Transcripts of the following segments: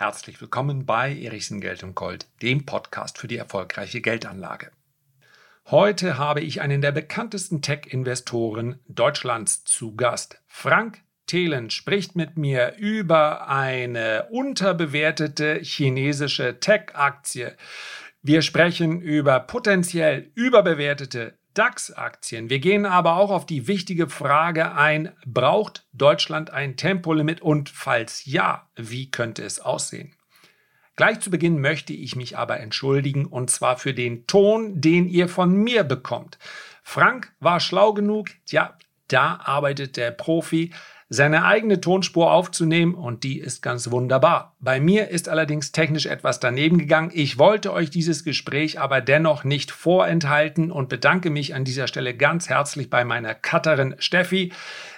Herzlich willkommen bei Erichsen Geld und Gold, dem Podcast für die erfolgreiche Geldanlage. Heute habe ich einen der bekanntesten Tech-Investoren Deutschlands zu Gast. Frank Thelen spricht mit mir über eine unterbewertete chinesische Tech-Aktie. Wir sprechen über potenziell überbewertete DAX-Aktien. Wir gehen aber auch auf die wichtige Frage ein, braucht Deutschland ein Tempolimit und falls ja, wie könnte es aussehen? Gleich zu Beginn möchte ich mich aber entschuldigen und zwar für den Ton, den ihr von mir bekommt. Frank war schlau genug, ja, da arbeitet der Profi seine eigene Tonspur aufzunehmen und die ist ganz wunderbar. Bei mir ist allerdings technisch etwas daneben gegangen. Ich wollte euch dieses Gespräch aber dennoch nicht vorenthalten und bedanke mich an dieser Stelle ganz herzlich bei meiner Cutterin Steffi,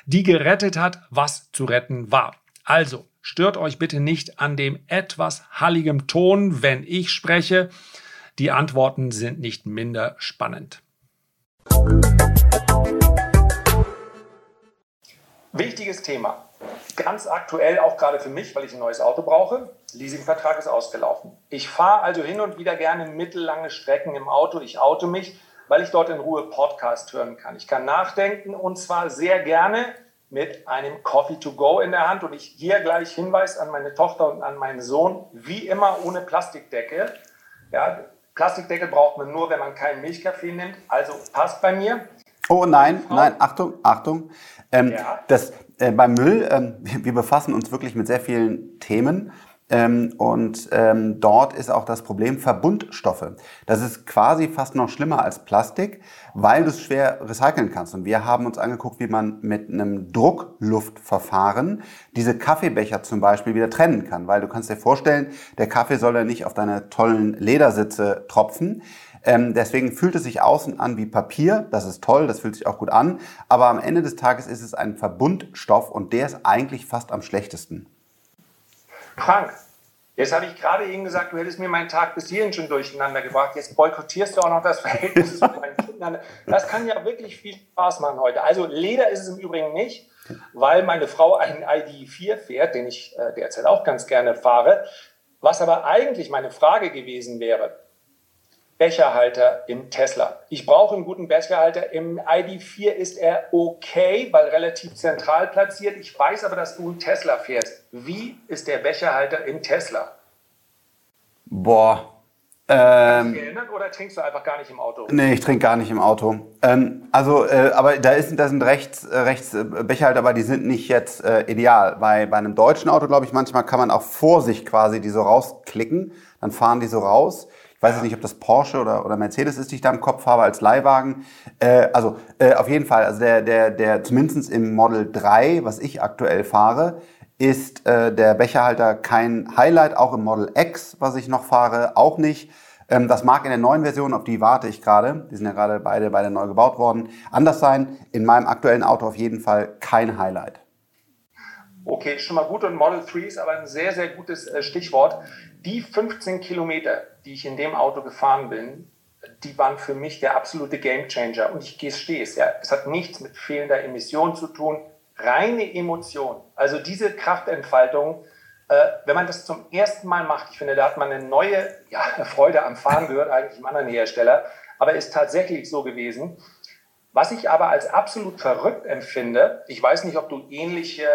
die gerettet hat, was zu retten war. Also, stört euch bitte nicht an dem etwas halligem Ton, wenn ich spreche. Die Antworten sind nicht minder spannend. Wichtiges Thema. Ganz aktuell auch gerade für mich, weil ich ein neues Auto brauche. Leasingvertrag ist ausgelaufen. Ich fahre also hin und wieder gerne mittellange Strecken im Auto. Ich auto mich, weil ich dort in Ruhe Podcast hören kann. Ich kann nachdenken und zwar sehr gerne mit einem Coffee to go in der Hand. Und ich hier gleich Hinweis an meine Tochter und an meinen Sohn, wie immer ohne Plastikdeckel. Ja, Plastikdeckel braucht man nur, wenn man keinen Milchkaffee nimmt. Also passt bei mir. Oh nein, nein, Achtung, Achtung. Ähm, ja. das, äh, beim Müll, ähm, wir befassen uns wirklich mit sehr vielen Themen. Ähm, und ähm, dort ist auch das Problem Verbundstoffe. Das ist quasi fast noch schlimmer als Plastik, weil du es schwer recyceln kannst. Und wir haben uns angeguckt, wie man mit einem Druckluftverfahren diese Kaffeebecher zum Beispiel wieder trennen kann. Weil du kannst dir vorstellen, der Kaffee soll ja nicht auf deine tollen Ledersitze tropfen. Ähm, deswegen fühlt es sich außen an wie Papier. Das ist toll, das fühlt sich auch gut an. Aber am Ende des Tages ist es ein Verbundstoff und der ist eigentlich fast am schlechtesten. Frank, jetzt habe ich gerade eben gesagt, du hättest mir meinen Tag bis hierhin schon durcheinander gebracht. Jetzt boykottierst du auch noch das Verhältnis zu meinen Kindern. Das kann ja wirklich viel Spaß machen heute. Also Leder ist es im Übrigen nicht, weil meine Frau einen ID4 fährt, den ich äh, derzeit auch ganz gerne fahre. Was aber eigentlich meine Frage gewesen wäre, Becherhalter im Tesla. Ich brauche einen guten Becherhalter. Im ID4 ist er okay, weil relativ zentral platziert. Ich weiß aber, dass du einen Tesla fährst. Wie ist der Becherhalter im Tesla? Boah. Ähm, geändert oder trinkst du einfach gar nicht im Auto? Nee, ich trinke gar nicht im Auto. Ähm, also, äh, aber da, ist, da sind rechts, äh, rechts äh, Becherhalter, aber die sind nicht jetzt äh, ideal. Bei, bei einem deutschen Auto, glaube ich, manchmal kann man auch vor sich quasi die so rausklicken. Dann fahren die so raus. Ich weiß jetzt nicht, ob das Porsche oder, oder Mercedes ist, die ich da im Kopf habe als Leihwagen. Äh, also äh, auf jeden Fall, also der, der, der zumindest im Model 3, was ich aktuell fahre, ist äh, der Becherhalter kein Highlight, auch im Model X, was ich noch fahre, auch nicht. Ähm, das mag in der neuen Version, auf die warte ich gerade, die sind ja gerade beide, beide neu gebaut worden, anders sein. In meinem aktuellen Auto auf jeden Fall kein Highlight. Okay, schon mal gut und Model 3 ist aber ein sehr, sehr gutes äh, Stichwort. Die 15 Kilometer, die ich in dem Auto gefahren bin, die waren für mich der absolute Gamechanger. Und ich gestehe es, ja, es hat nichts mit fehlender Emission zu tun, reine Emotion. Also diese Kraftentfaltung, äh, wenn man das zum ersten Mal macht, ich finde, da hat man eine neue ja, Freude am Fahren gehört, eigentlich im anderen Hersteller, aber ist tatsächlich so gewesen. Was ich aber als absolut verrückt empfinde, ich weiß nicht, ob du ähnliche,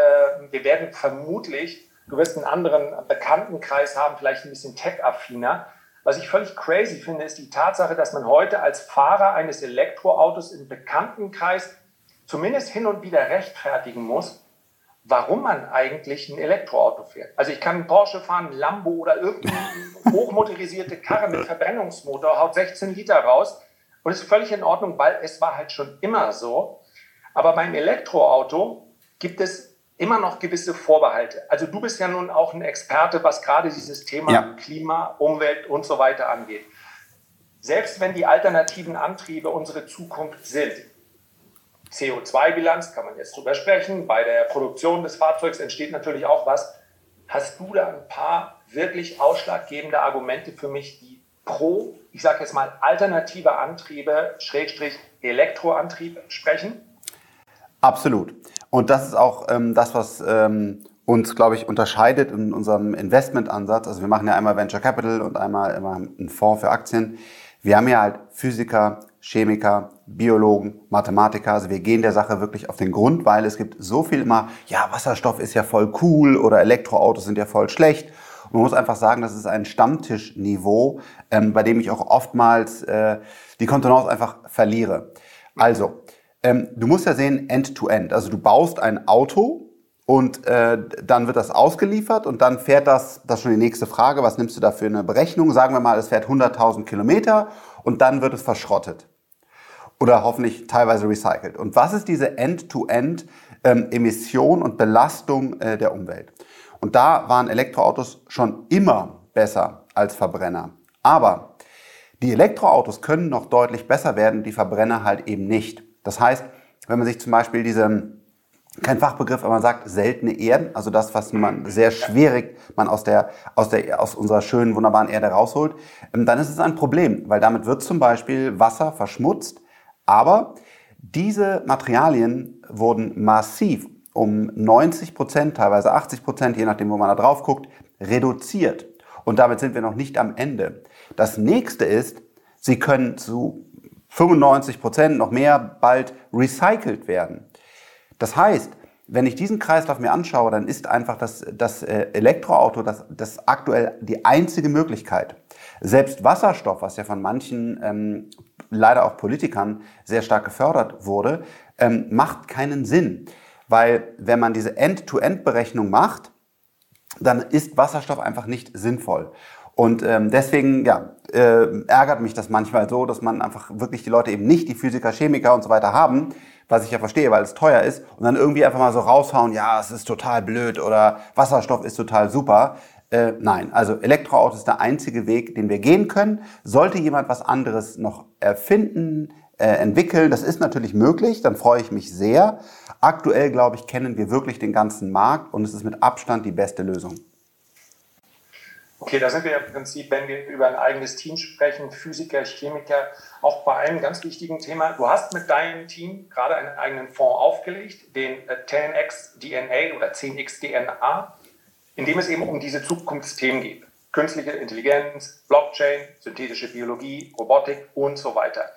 wir werden vermutlich, du wirst einen anderen Bekanntenkreis haben, vielleicht ein bisschen tech-affiner. Was ich völlig crazy finde, ist die Tatsache, dass man heute als Fahrer eines Elektroautos im Bekanntenkreis zumindest hin und wieder rechtfertigen muss, warum man eigentlich ein Elektroauto fährt. Also ich kann einen Porsche fahren, ein Lambo oder irgendeine hochmotorisierte Karre mit Verbrennungsmotor, haut 16 Liter raus und ist völlig in Ordnung, weil es war halt schon immer so. Aber beim Elektroauto gibt es immer noch gewisse Vorbehalte. Also du bist ja nun auch ein Experte, was gerade dieses Thema ja. Klima, Umwelt und so weiter angeht. Selbst wenn die alternativen Antriebe unsere Zukunft sind, CO2-Bilanz kann man jetzt drüber sprechen, bei der Produktion des Fahrzeugs entsteht natürlich auch was. Hast du da ein paar wirklich ausschlaggebende Argumente für mich, die pro, ich sage jetzt mal, alternative Antriebe, Schrägstrich Elektroantrieb sprechen? Absolut. Und das ist auch ähm, das, was ähm, uns, glaube ich, unterscheidet in unserem Investmentansatz, also wir machen ja einmal Venture Capital und einmal immer einen Fonds für Aktien. Wir haben ja halt Physiker, Chemiker, Biologen, Mathematiker. Also wir gehen der Sache wirklich auf den Grund, weil es gibt so viel immer, ja, Wasserstoff ist ja voll cool oder Elektroautos sind ja voll schlecht. Und man muss einfach sagen, das ist ein Stammtischniveau, ähm, bei dem ich auch oftmals äh, die Kontenance einfach verliere. Also, ähm, du musst ja sehen, End-to-End. -End. Also du baust ein Auto und äh, dann wird das ausgeliefert und dann fährt das, das ist schon die nächste Frage, was nimmst du da für eine Berechnung? Sagen wir mal, es fährt 100.000 Kilometer und dann wird es verschrottet oder hoffentlich teilweise recycelt. Und was ist diese End-to-End-Emission ähm, und Belastung äh, der Umwelt? Und da waren Elektroautos schon immer besser als Verbrenner. Aber die Elektroautos können noch deutlich besser werden, die Verbrenner halt eben nicht. Das heißt, wenn man sich zum Beispiel diese, kein Fachbegriff, aber man sagt seltene Erden, also das, was man sehr schwierig man aus der, aus der, aus unserer schönen, wunderbaren Erde rausholt, ähm, dann ist es ein Problem, weil damit wird zum Beispiel Wasser verschmutzt, aber diese Materialien wurden massiv um 90 Prozent, teilweise 80 Prozent, je nachdem, wo man da drauf guckt, reduziert. Und damit sind wir noch nicht am Ende. Das nächste ist, sie können zu 95 Prozent, noch mehr, bald recycelt werden. Das heißt, wenn ich diesen Kreislauf mir anschaue, dann ist einfach das, das äh, Elektroauto das, das aktuell die einzige Möglichkeit. Selbst Wasserstoff, was ja von manchen ähm, leider auch Politikern sehr stark gefördert wurde, ähm, macht keinen Sinn. Weil wenn man diese End-to-End-Berechnung macht, dann ist Wasserstoff einfach nicht sinnvoll. Und ähm, deswegen ja, äh, ärgert mich das manchmal so, dass man einfach wirklich die Leute eben nicht, die Physiker, Chemiker und so weiter haben, was ich ja verstehe, weil es teuer ist, und dann irgendwie einfach mal so raushauen, ja, es ist total blöd oder Wasserstoff ist total super. Äh, nein, also Elektroauto ist der einzige Weg, den wir gehen können. Sollte jemand was anderes noch erfinden, äh, entwickeln, das ist natürlich möglich, dann freue ich mich sehr. Aktuell, glaube ich, kennen wir wirklich den ganzen Markt und es ist mit Abstand die beste Lösung. Okay, da sind wir im Prinzip, wenn wir über ein eigenes Team sprechen, Physiker, Chemiker, auch bei einem ganz wichtigen Thema. Du hast mit deinem Team gerade einen eigenen Fonds aufgelegt, den 10x DNA oder 10x DNA in dem es eben um diese Zukunftsthemen geht. Künstliche Intelligenz, Blockchain, synthetische Biologie, Robotik und so weiter.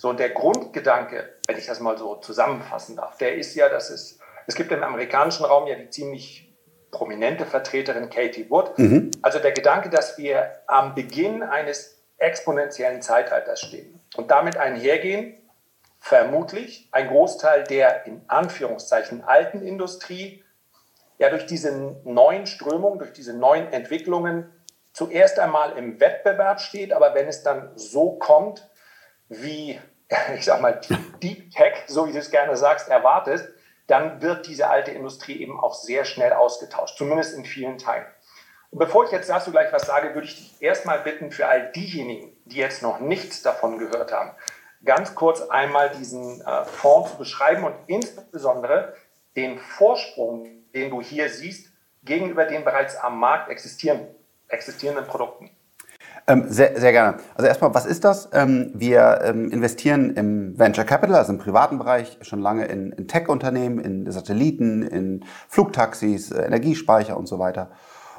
So, und der Grundgedanke, wenn ich das mal so zusammenfassen darf, der ist ja, dass es, es gibt im amerikanischen Raum ja die ziemlich prominente Vertreterin Katie Wood. Mhm. Also der Gedanke, dass wir am Beginn eines exponentiellen Zeitalters stehen und damit einhergehen, vermutlich ein Großteil der in Anführungszeichen alten Industrie ja durch diese neuen Strömungen, durch diese neuen Entwicklungen zuerst einmal im Wettbewerb steht, aber wenn es dann so kommt, wie, ich sag mal, Deep Tech, so wie du es gerne sagst, erwartest, dann wird diese alte Industrie eben auch sehr schnell ausgetauscht, zumindest in vielen Teilen. Und bevor ich jetzt dazu gleich was sage, würde ich dich erstmal bitten, für all diejenigen, die jetzt noch nichts davon gehört haben, ganz kurz einmal diesen äh, Fonds zu beschreiben und insbesondere den Vorsprung, den du hier siehst, gegenüber den bereits am Markt existieren, existierenden Produkten? Ähm, sehr, sehr gerne. Also erstmal, was ist das? Ähm, wir ähm, investieren im Venture Capital, also im privaten Bereich, schon lange in, in Tech-Unternehmen, in Satelliten, in Flugtaxis, äh, Energiespeicher und so weiter.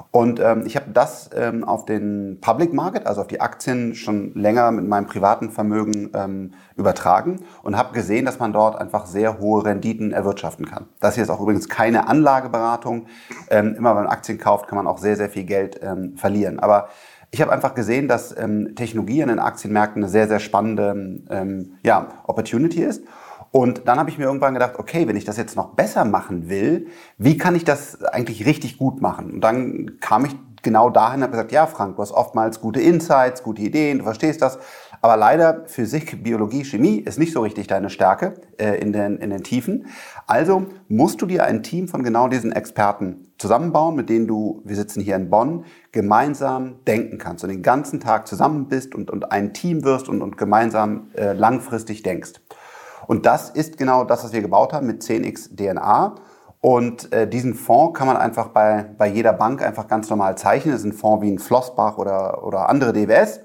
Und ähm, ich habe das ähm, auf den Public Market, also auf die Aktien, schon länger mit meinem privaten Vermögen ähm, übertragen und habe gesehen, dass man dort einfach sehr hohe Renditen erwirtschaften kann. Das hier ist auch übrigens keine Anlageberatung. Immer wenn man Aktien kauft, kann man auch sehr, sehr viel Geld verlieren. Aber ich habe einfach gesehen, dass ähm, Technologie an den Aktienmärkten eine sehr, sehr spannende ähm, ja, Opportunity ist. Und dann habe ich mir irgendwann gedacht, okay, wenn ich das jetzt noch besser machen will, wie kann ich das eigentlich richtig gut machen? Und dann kam ich genau dahin und habe gesagt, ja, Frank, du hast oftmals gute Insights, gute Ideen, du verstehst das. Aber leider Physik, Biologie, Chemie ist nicht so richtig deine Stärke äh, in, den, in den Tiefen. Also musst du dir ein Team von genau diesen Experten zusammenbauen, mit denen du, wir sitzen hier in Bonn, gemeinsam denken kannst und den ganzen Tag zusammen bist und, und ein Team wirst und, und gemeinsam äh, langfristig denkst. Und das ist genau das, was wir gebaut haben mit 10x DNA. Und äh, diesen Fonds kann man einfach bei, bei jeder Bank einfach ganz normal zeichnen. Das ist ein Fonds wie ein Flossbach oder, oder andere DWS.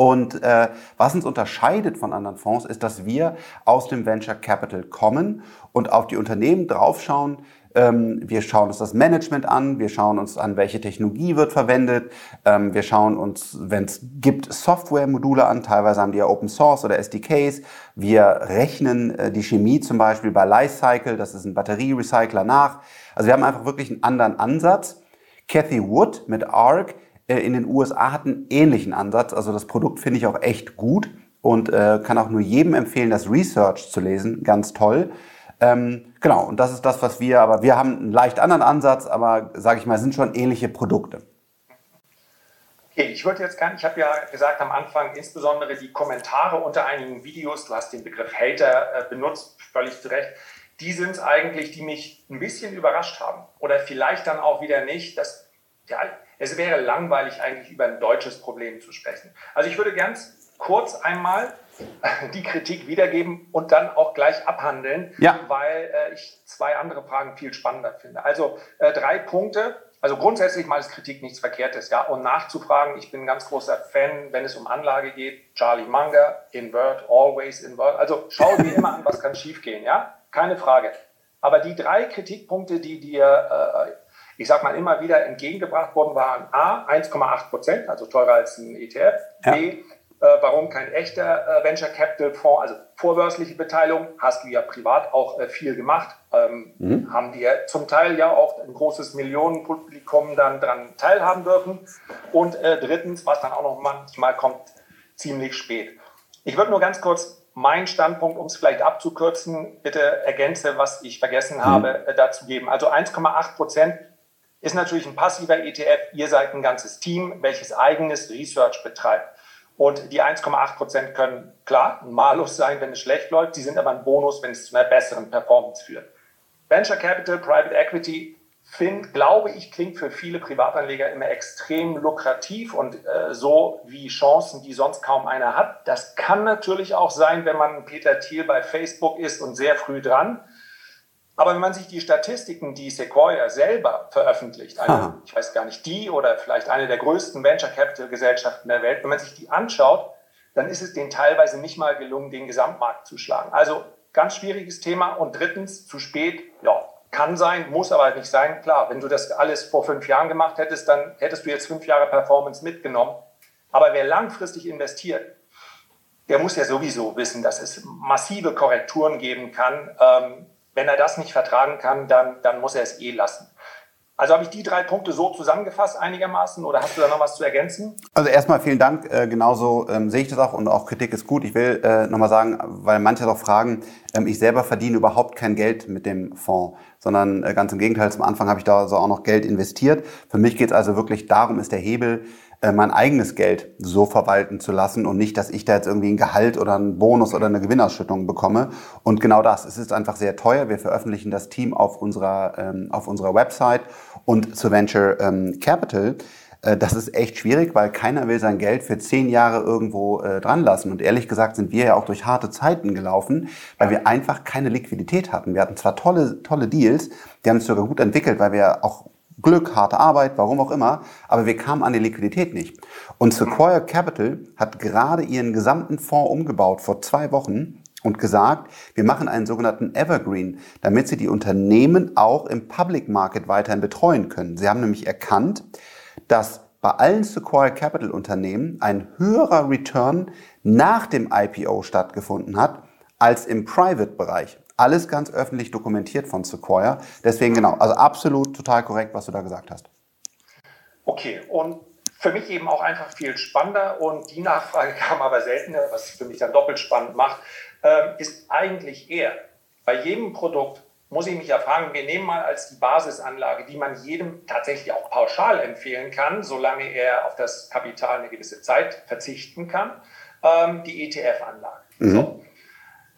Und äh, was uns unterscheidet von anderen Fonds, ist, dass wir aus dem Venture Capital kommen und auf die Unternehmen draufschauen, Ähm, wir schauen uns das Management an, wir schauen uns an, welche Technologie wird verwendet, ähm, wir schauen uns, wenn es gibt, Software-Module an, teilweise haben die ja Open Source oder SDKs, wir rechnen äh, die Chemie zum Beispiel bei Lifecycle, das ist ein Batterierecycler nach. Also wir haben einfach wirklich einen anderen Ansatz. Cathy Wood mit ARC in den USA hat einen ähnlichen Ansatz, also das Produkt finde ich auch echt gut und äh, kann auch nur jedem empfehlen, das Research zu lesen, ganz toll. Ähm, genau, und das ist das, was wir, aber wir haben einen leicht anderen Ansatz, aber sage ich mal, sind schon ähnliche Produkte. Okay, ich würde jetzt gerne, ich habe ja gesagt am Anfang, insbesondere die Kommentare unter einigen Videos, du hast den Begriff Hater äh, benutzt, völlig zu Recht, die sind es eigentlich, die mich ein bisschen überrascht haben. Oder vielleicht dann auch wieder nicht. Dass, ja, es wäre langweilig, eigentlich über ein deutsches Problem zu sprechen. Also ich würde ganz kurz einmal die Kritik wiedergeben und dann auch gleich abhandeln, ja. weil äh, ich zwei andere Fragen viel spannender finde. Also äh, drei Punkte. Also grundsätzlich mal ist Kritik nichts Verkehrtes, ja. Und nachzufragen, ich bin ein ganz großer Fan, wenn es um Anlage geht, Charlie Munger, invert, always invert. Also schau dir immer an, was kann schiefgehen, ja. Keine Frage. Aber die drei Kritikpunkte, die dir, äh, ich sag mal, immer wieder entgegengebracht wurden, waren A, 1,8 Prozent, also teurer als ein ETF, ja. B, äh, warum kein echter äh, Venture Capital Fonds, also vorbörsliche Beteiligung, hast du ja privat auch äh, viel gemacht, ähm, mhm. haben die ja zum Teil ja auch ein großes Millionenpublikum dann dran teilhaben dürfen. Und äh, drittens, was dann auch noch manchmal kommt, ziemlich spät. Ich würde nur ganz kurz meinen Standpunkt, um es vielleicht abzukürzen, bitte ergänze, was ich vergessen mhm. habe, äh, dazu geben. Also 1,8 Prozent ist natürlich ein passiver ETF. Ihr seid ein ganzes Team, welches eigenes Research betreibt. Und die 1,8 Prozent können klar ein Malus sein, wenn es schlecht läuft. Sie sind aber ein Bonus, wenn es zu einer besseren Performance führt. Venture Capital, Private Equity, find, glaube ich, klingt für viele Privatanleger immer extrem lukrativ und äh, so wie Chancen, die sonst kaum einer hat. Das kann natürlich auch sein, wenn man Peter Thiel bei Facebook ist und sehr früh dran. Aber wenn man sich die Statistiken, die Sequoia selber veröffentlicht, eine, ich weiß gar nicht, die oder vielleicht eine der größten Venture Capital Gesellschaften der Welt, wenn man sich die anschaut, dann ist es denen teilweise nicht mal gelungen, den Gesamtmarkt zu schlagen. Also ganz schwieriges Thema. Und drittens, zu spät, ja, kann sein, muss aber nicht sein. Klar, wenn du das alles vor fünf Jahren gemacht hättest, dann hättest du jetzt fünf Jahre Performance mitgenommen. Aber wer langfristig investiert, der muss ja sowieso wissen, dass es massive Korrekturen geben kann. Ähm, wenn er das nicht vertragen kann, dann, dann muss er es eh lassen. Also habe ich die drei Punkte so zusammengefasst einigermaßen oder hast du da noch was zu ergänzen? Also erstmal vielen Dank. Äh, genauso ähm, sehe ich das auch und auch Kritik ist gut. Ich will äh, nochmal sagen, weil manche doch fragen, ähm, ich selber verdiene überhaupt kein Geld mit dem Fonds, sondern äh, ganz im Gegenteil, zum Anfang habe ich da so auch noch Geld investiert. Für mich geht es also wirklich darum, ist der Hebel, mein eigenes Geld so verwalten zu lassen und nicht, dass ich da jetzt irgendwie ein Gehalt oder einen Bonus oder eine Gewinnausschüttung bekomme. Und genau das, es ist einfach sehr teuer. Wir veröffentlichen das Team auf unserer, ähm, auf unserer Website und zu Venture ähm, Capital. Äh, das ist echt schwierig, weil keiner will sein Geld für zehn Jahre irgendwo äh, dran lassen. Und ehrlich gesagt sind wir ja auch durch harte Zeiten gelaufen, weil wir einfach keine Liquidität hatten. Wir hatten zwar tolle, tolle Deals, die haben sich sogar gut entwickelt, weil wir auch Glück, harte Arbeit, warum auch immer, aber wir kamen an die Liquidität nicht. Und Sequoia Capital hat gerade ihren gesamten Fonds umgebaut vor zwei Wochen und gesagt, wir machen einen sogenannten Evergreen, damit sie die Unternehmen auch im Public Market weiterhin betreuen können. Sie haben nämlich erkannt, dass bei allen Sequoia Capital Unternehmen ein höherer Return nach dem IPO stattgefunden hat als im Private-Bereich. Alles ganz öffentlich dokumentiert von Sequoia. Deswegen genau, also absolut total korrekt, was du da gesagt hast. Okay, und für mich eben auch einfach viel spannender und die Nachfrage kam aber seltener, was für mich dann doppelt spannend macht, ähm, ist eigentlich eher bei jedem Produkt muss ich mich ja fragen, wir nehmen mal als die Basisanlage, die man jedem tatsächlich auch pauschal empfehlen kann, solange er auf das Kapital eine gewisse Zeit verzichten kann, ähm, die ETF-Anlage. Mhm. So.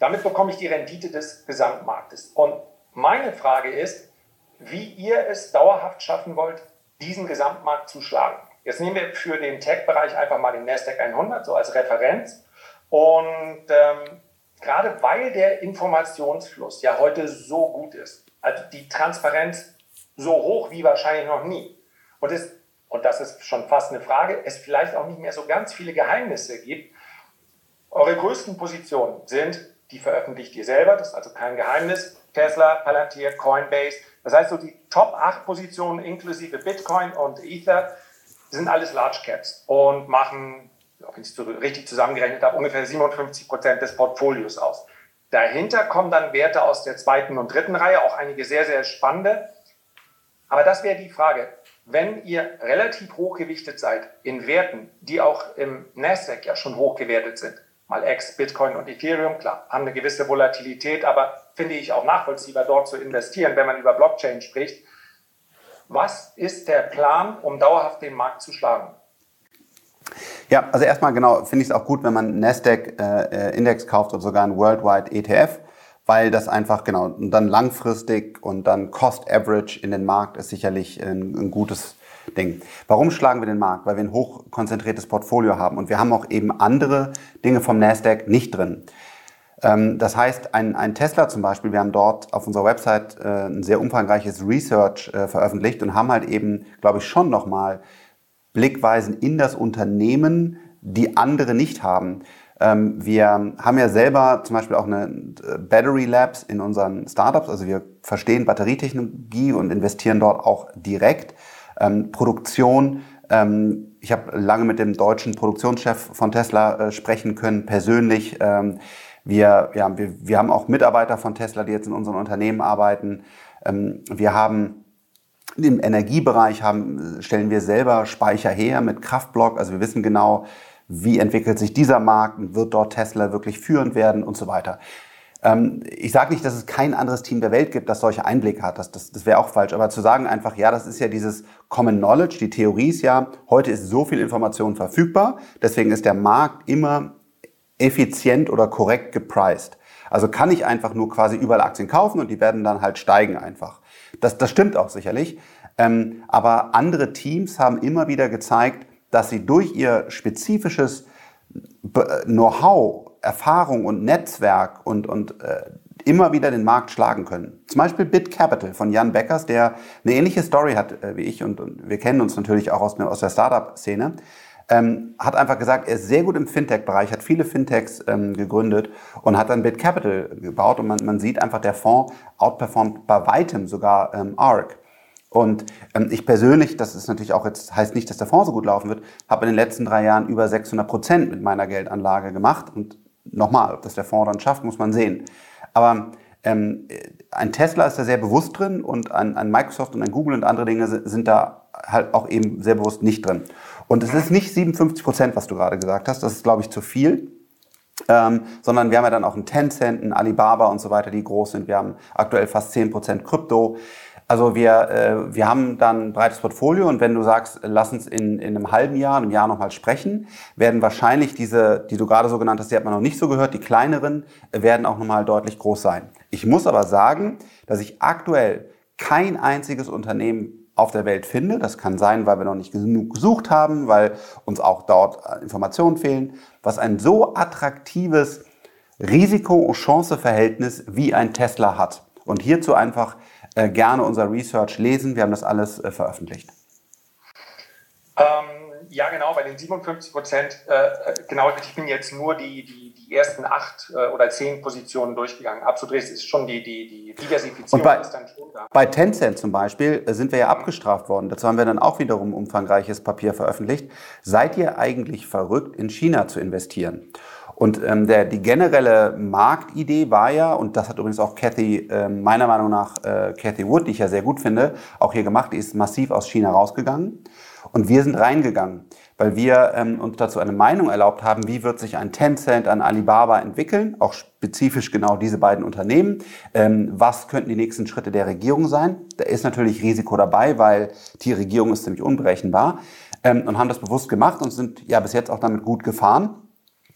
Damit bekomme ich die Rendite des Gesamtmarktes. Und meine Frage ist, wie ihr es dauerhaft schaffen wollt, diesen Gesamtmarkt zu schlagen. Jetzt nehmen wir für den Tech-Bereich einfach mal den NASDAQ 100 so als Referenz. Und ähm, gerade weil der Informationsfluss ja heute so gut ist, also die Transparenz so hoch wie wahrscheinlich noch nie, und, es, und das ist schon fast eine Frage, es vielleicht auch nicht mehr so ganz viele Geheimnisse gibt, eure größten Positionen sind die veröffentlicht ihr selber, das ist also kein Geheimnis. Tesla, Palantir, Coinbase. Das heißt, so die Top 8 Positionen inklusive Bitcoin und Ether sind alles Large Caps und machen, wenn ich es richtig zusammengerechnet habe, ungefähr 57 Prozent des Portfolios aus. Dahinter kommen dann Werte aus der zweiten und dritten Reihe, auch einige sehr, sehr spannende. Aber das wäre die Frage. Wenn ihr relativ hochgewichtet seid in Werten, die auch im Nasdaq ja schon hochgewertet sind, mal ex Bitcoin und Ethereum, klar, haben eine gewisse Volatilität, aber finde ich auch nachvollziehbar, dort zu investieren, wenn man über Blockchain spricht. Was ist der Plan, um dauerhaft den Markt zu schlagen? Ja, also erstmal genau, finde ich es auch gut, wenn man einen Nasdaq-Index äh, kauft oder sogar einen Worldwide ETF, weil das einfach genau und dann langfristig und dann Cost Average in den Markt ist sicherlich ein, ein gutes Ding. Warum schlagen wir den Markt? Weil wir ein hochkonzentriertes Portfolio haben und wir haben auch eben andere Dinge vom Nasdaq nicht drin. Ähm, das heißt, ein, ein, Tesla zum Beispiel, wir haben dort auf unserer Website äh, ein sehr umfangreiches Research äh, veröffentlicht und haben halt eben, glaube ich, schon nochmal Blickweisen in das Unternehmen, die andere nicht haben. Ähm, wir haben ja selber zum Beispiel auch eine äh, Battery Labs in unseren Startups, also wir verstehen Batterietechnologie und investieren dort auch direkt. Ähm, Produktion, ähm, ich habe lange mit dem deutschen Produktionschef von Tesla äh, sprechen können, persönlich. Ähm, wir, ja, wir, wir haben auch Mitarbeiter von Tesla, die jetzt in unseren Unternehmen arbeiten. Ähm, wir haben im Energiebereich haben, stellen wir selber Speicher her mit Kraftblock. Also wir wissen genau, wie entwickelt sich dieser Markt wird dort Tesla wirklich führend werden und so weiter. Ähm, ich sage nicht, dass es kein anderes Team der Welt gibt, das solche Einblicke hat. Das, das, das wäre auch falsch. Aber zu sagen einfach, ja, das ist ja dieses Common Knowledge. Die Theorie ist ja, heute ist so viel Information verfügbar. Deswegen ist der Markt immer effizient oder korrekt gepriced. Also kann ich einfach nur quasi überall Aktien kaufen und die werden dann halt steigen einfach. Das, das stimmt auch sicherlich. Ähm, aber andere Teams haben immer wieder gezeigt, dass sie durch ihr spezifisches Know-how, Erfahrung und Netzwerk und, und äh, immer wieder den Markt schlagen können. Zum Beispiel Bit Capital von Jan Beckers, der eine ähnliche Story hat äh, wie ich und, und wir kennen uns natürlich auch aus, aus der Startup-Szene ähm, hat einfach gesagt, er ist sehr gut im Fintech-Bereich, hat viele Fintechs ähm, gegründet und hat dann Bit Capital gebaut und man, man sieht einfach, der Fonds outperformt bei weitem sogar ähm, ARC. Und ähm, ich persönlich, das ist natürlich auch jetzt, heißt nicht, dass der Fonds so gut laufen wird, habe in den letzten drei Jahren über 600 Prozent mit meiner Geldanlage gemacht. Und nochmal, ob das der Fonds dann schafft, muss man sehen. Aber ähm, ein Tesla ist da sehr bewusst drin und ein, ein Microsoft und ein Google und andere Dinge sind da halt auch eben sehr bewusst nicht drin. Und es ist nicht 57 Prozent, was du gerade gesagt hast. Das ist, glaube ich, zu viel. Ähm, sondern wir haben ja dann auch einen Tencent, einen Alibaba und so weiter, die groß sind. Wir haben aktuell fast 10 Prozent Krypto. Also wir, äh, wir haben dann ein breites Portfolio und wenn du sagst, lass uns in, in einem halben Jahr, einem Jahr nochmal sprechen, werden wahrscheinlich diese, die du gerade so genannt hast, die hat man noch nicht so gehört, die kleineren äh, werden auch nochmal deutlich groß sein. Ich muss aber sagen, dass ich aktuell kein einziges Unternehmen auf der Welt finde. Das kann sein, weil wir noch nicht genug gesucht haben, weil uns auch dort äh, Informationen fehlen, was ein so attraktives Risiko- und Chance-Verhältnis wie ein Tesla hat. Und hierzu einfach äh, gerne unser Research lesen. Wir haben das alles äh, veröffentlicht. Ähm, ja, genau, bei den 57 Prozent, äh, äh, genau, ich bin jetzt nur die, die, die ersten acht äh, oder zehn Positionen durchgegangen. Absolut richtig, ist schon die, die, die Diversifizierung Und bei, ist dann schon da. Bei Tencent zum Beispiel sind wir ja abgestraft worden. Dazu haben wir dann auch wiederum umfangreiches Papier veröffentlicht. Seid ihr eigentlich verrückt, in China zu investieren? Und ähm, der, die generelle Marktidee war ja, und das hat übrigens auch Cathy, äh, meiner Meinung nach, äh, Cathy Wood, die ich ja sehr gut finde, auch hier gemacht, die ist massiv aus China rausgegangen. Und wir sind reingegangen, weil wir ähm, uns dazu eine Meinung erlaubt haben, wie wird sich ein Tencent, ein Alibaba entwickeln, auch spezifisch genau diese beiden Unternehmen. Ähm, was könnten die nächsten Schritte der Regierung sein? Da ist natürlich Risiko dabei, weil die Regierung ist ziemlich unberechenbar. Ähm, und haben das bewusst gemacht und sind ja bis jetzt auch damit gut gefahren.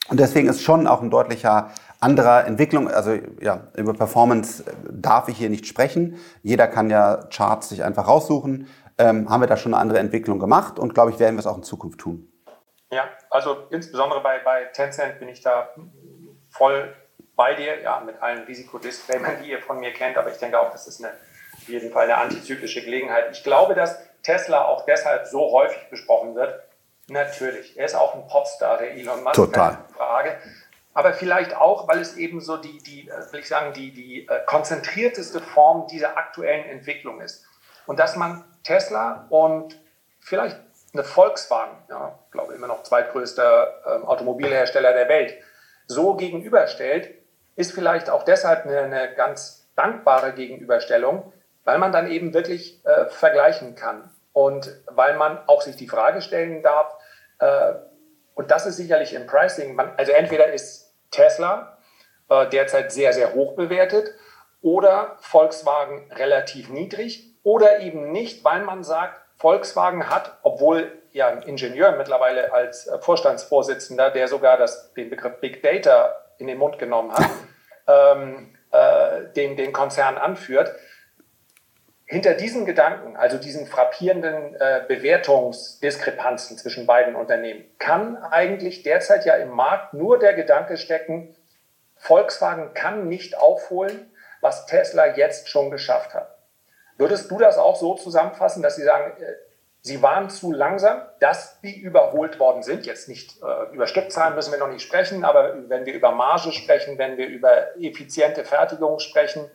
Und deswegen ist schon auch ein deutlicher anderer Entwicklung, also ja, über Performance darf ich hier nicht sprechen. Jeder kann ja Charts sich einfach raussuchen ähm, haben wir da schon eine andere Entwicklung gemacht und glaube ich, werden wir es auch in Zukunft tun. Ja, also insbesondere bei, bei Tencent bin ich da voll bei dir, ja, mit allen Risikodisclaimern, die ihr von mir kennt, aber ich denke auch, das ist eine, auf jeden Fall eine antizyklische Gelegenheit. Ich glaube, dass Tesla auch deshalb so häufig besprochen wird. Natürlich, er ist auch ein Popstar, der Elon Musk, Total. Frage. aber vielleicht auch, weil es eben so die, die äh, will ich sagen, die, die äh, konzentrierteste Form dieser aktuellen Entwicklung ist. Und dass man Tesla und vielleicht eine Volkswagen, ja, glaube immer noch zweitgrößter ähm, Automobilhersteller der Welt, so gegenüberstellt, ist vielleicht auch deshalb eine, eine ganz dankbare Gegenüberstellung, weil man dann eben wirklich äh, vergleichen kann und weil man auch sich die Frage stellen darf, und das ist sicherlich im Pricing, also entweder ist Tesla äh, derzeit sehr, sehr hoch bewertet oder Volkswagen relativ niedrig oder eben nicht, weil man sagt, Volkswagen hat, obwohl ja ein Ingenieur mittlerweile als äh, Vorstandsvorsitzender, der sogar das, den Begriff Big Data in den Mund genommen hat, ähm, äh, den, den Konzern anführt. Hinter diesen Gedanken, also diesen frappierenden äh, Bewertungsdiskrepanzen zwischen beiden Unternehmen, kann eigentlich derzeit ja im Markt nur der Gedanke stecken, Volkswagen kann nicht aufholen, was Tesla jetzt schon geschafft hat. Würdest du das auch so zusammenfassen, dass Sie sagen, äh, Sie waren zu langsam, dass Sie überholt worden sind? Jetzt nicht äh, über Stückzahlen müssen wir noch nicht sprechen, aber wenn wir über Marge sprechen, wenn wir über effiziente Fertigung sprechen,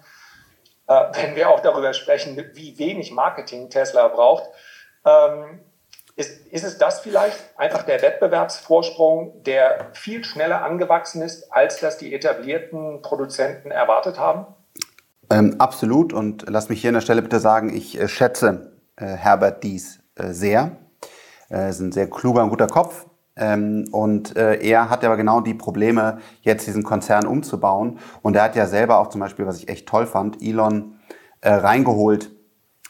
äh, wenn wir auch darüber sprechen, wie wenig Marketing Tesla braucht, ähm, ist, ist es das vielleicht einfach der Wettbewerbsvorsprung, der viel schneller angewachsen ist, als das die etablierten Produzenten erwartet haben? Ähm, absolut. Und lass mich hier an der Stelle bitte sagen, ich äh, schätze äh, Herbert Dies äh, sehr. Er ist ein sehr kluger und guter Kopf. Ähm, und äh, er hat aber genau die Probleme, jetzt diesen Konzern umzubauen. Und er hat ja selber auch zum Beispiel, was ich echt toll fand, Elon äh, reingeholt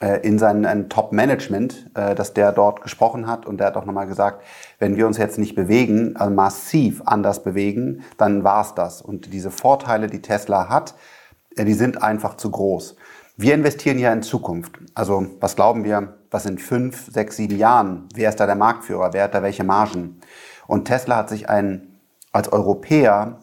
äh, in sein Top-Management, äh, dass der dort gesprochen hat. Und der hat auch nochmal gesagt, wenn wir uns jetzt nicht bewegen, also massiv anders bewegen, dann war's das. Und diese Vorteile, die Tesla hat, die sind einfach zu groß. Wir investieren ja in Zukunft. Also was glauben wir, was in fünf, sechs, sieben Jahren, wer ist da der Marktführer, wer hat da welche Margen? Und Tesla hat sich einen, als Europäer,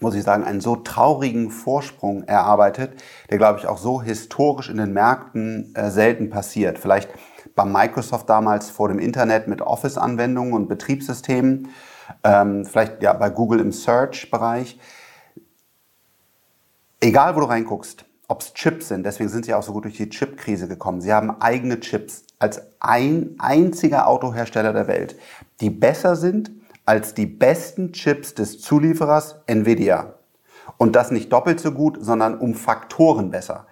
muss ich sagen, einen so traurigen Vorsprung erarbeitet, der, glaube ich, auch so historisch in den Märkten äh, selten passiert. Vielleicht bei Microsoft damals vor dem Internet mit Office-Anwendungen und Betriebssystemen, ähm, vielleicht ja bei Google im Search-Bereich egal wo du reinguckst, ob es Chips sind, deswegen sind sie auch so gut durch die Chip-Krise gekommen. Sie haben eigene Chips als ein einziger Autohersteller der Welt, die besser sind als die besten Chips des Zulieferers Nvidia. Und das nicht doppelt so gut, sondern um Faktoren besser.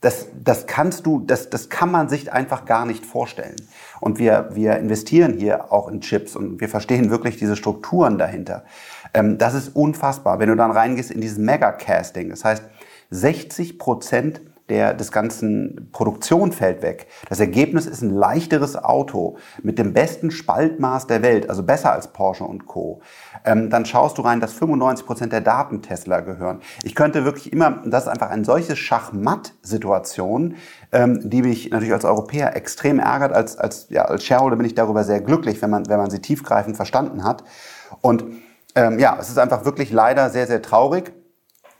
Das, das kannst du, das, das kann man sich einfach gar nicht vorstellen. Und wir, wir investieren hier auch in Chips und wir verstehen wirklich diese Strukturen dahinter. Ähm, das ist unfassbar. Wenn du dann reingehst in dieses Mega-Casting, das heißt, 60 Prozent der, des ganzen Produktion fällt weg. Das Ergebnis ist ein leichteres Auto mit dem besten Spaltmaß der Welt, also besser als Porsche und Co. Ähm, dann schaust du rein, dass 95 Prozent der Daten Tesla gehören. Ich könnte wirklich immer, das ist einfach eine solche Schachmatt-Situation, ähm, die mich natürlich als Europäer extrem ärgert. Als, als, ja, als Shareholder bin ich darüber sehr glücklich, wenn man, wenn man sie tiefgreifend verstanden hat. Und ähm, ja, es ist einfach wirklich leider sehr, sehr traurig.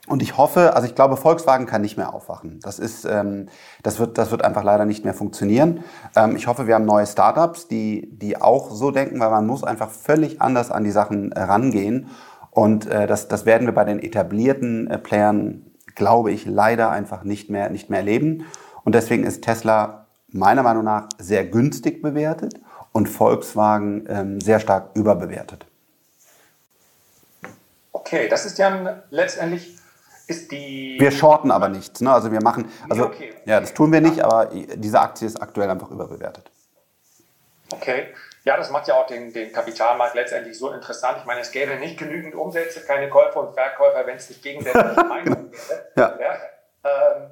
Und ich hoffe, also ich glaube, Volkswagen kann nicht mehr aufwachen. Das ist, ähm, das wird, das wird einfach leider nicht mehr funktionieren. Ähm, ich hoffe, wir haben neue Startups, die, die auch so denken, weil man muss einfach völlig anders an die Sachen äh, rangehen. Und äh, das, das werden wir bei den etablierten äh, Playern, glaube ich, leider einfach nicht mehr, nicht mehr erleben. Und deswegen ist Tesla meiner Meinung nach sehr günstig bewertet und Volkswagen ähm, sehr stark überbewertet. Okay, das ist ja letztendlich ist die. Wir shorten aber nichts. Ne? Also wir machen. Also, okay. Ja, das tun wir nicht, aber diese Aktie ist aktuell einfach überbewertet. Okay. Ja, das macht ja auch den, den Kapitalmarkt letztendlich so interessant. Ich meine, es gäbe nicht genügend Umsätze, keine Käufer und Verkäufer, wenn es nicht gegenseitig Meinung wäre. Ja. ja. Ähm,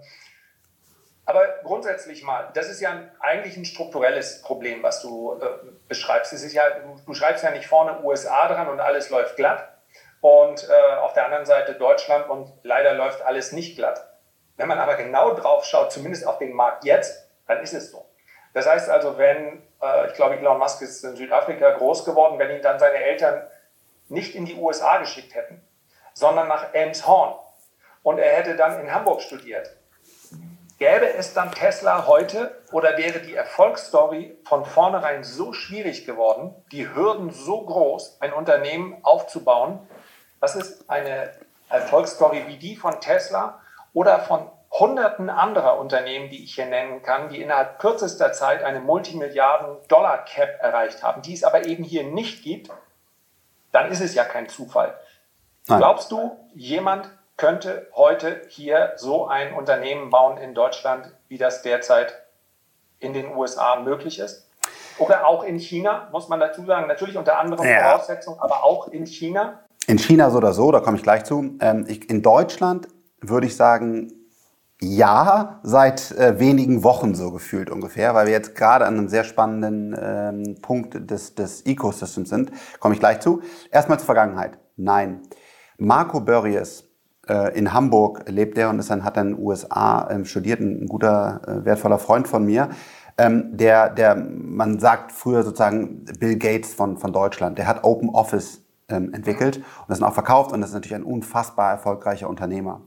aber grundsätzlich mal, das ist ja eigentlich ein strukturelles Problem, was du äh, beschreibst. Es ist ja, du schreibst ja nicht vorne USA dran und alles läuft glatt, und äh, auf der anderen Seite Deutschland und leider läuft alles nicht glatt. Wenn man aber genau drauf schaut, zumindest auf den Markt jetzt, dann ist es so. Das heißt also, wenn, äh, ich glaube, Elon Musk ist in Südafrika groß geworden, wenn ihn dann seine Eltern nicht in die USA geschickt hätten, sondern nach Elmshorn und er hätte dann in Hamburg studiert, gäbe es dann Tesla heute oder wäre die Erfolgsstory von vornherein so schwierig geworden, die Hürden so groß, ein Unternehmen aufzubauen, Das ist eine Erfolgsstory wie die von Tesla oder von hunderten anderer Unternehmen, die ich hier nennen kann, die innerhalb kürzester Zeit eine Multimilliarden-Dollar-Cap erreicht haben, die es aber eben hier nicht gibt, dann ist es ja kein Zufall. Nein. Glaubst du, jemand könnte heute hier so ein Unternehmen bauen in Deutschland, wie das derzeit in den USA möglich ist? Oder auch in China, muss man dazu sagen, natürlich unter anderen ja. Voraussetzungen, aber auch in China? In China so oder so, da komme ich gleich zu. Ähm, ich, in Deutschland würde ich sagen, ja, seit äh, wenigen Wochen so gefühlt ungefähr, weil wir jetzt gerade an einem sehr spannenden ähm, Punkt des, des Ecosystems sind. Komme ich gleich zu. Erstmal zur Vergangenheit. Nein. Marco Börries äh, in Hamburg lebt er und ist dann, hat dann in den USA ähm, studiert, ein, ein guter, äh, wertvoller Freund von mir. Ähm, der, der, man sagt früher sozusagen Bill Gates von, von Deutschland, der hat Open Office ähm, entwickelt und das sind auch verkauft und das ist natürlich ein unfassbar erfolgreicher Unternehmer.